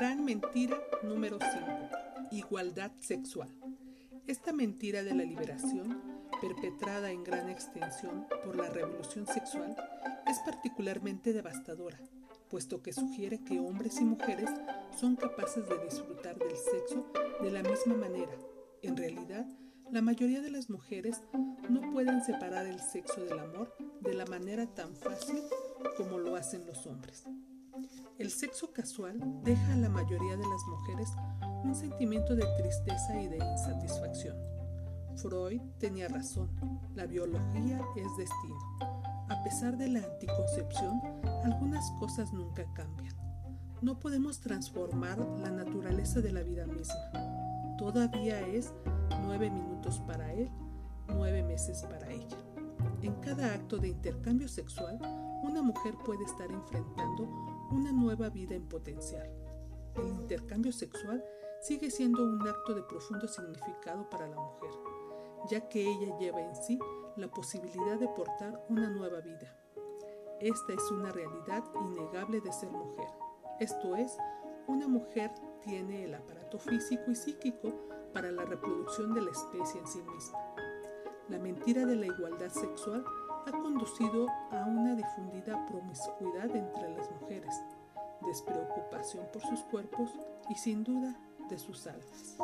mentira número 5. Igualdad sexual. Esta mentira de la liberación, perpetrada en gran extensión por la revolución sexual, es particularmente devastadora, puesto que sugiere que hombres y mujeres son capaces de disfrutar del sexo de la misma manera. En realidad, la mayoría de las mujeres no pueden separar el sexo del amor de la manera tan fácil como lo hacen los hombres. El sexo casual deja a la mayoría de las mujeres un sentimiento de tristeza y de insatisfacción. Freud tenía razón, la biología es destino. A pesar de la anticoncepción, algunas cosas nunca cambian. No podemos transformar la naturaleza de la vida misma. Todavía es nueve minutos para él, nueve meses para ella. En cada acto de intercambio sexual, una mujer puede estar enfrentando una nueva vida en potencial. El intercambio sexual sigue siendo un acto de profundo significado para la mujer, ya que ella lleva en sí la posibilidad de portar una nueva vida. Esta es una realidad innegable de ser mujer. Esto es, una mujer tiene el aparato físico y psíquico para la reproducción de la especie en sí misma. La mentira de la igualdad sexual ha conducido a una difundida promiscuidad entre las mujeres, despreocupación por sus cuerpos y sin duda de sus almas.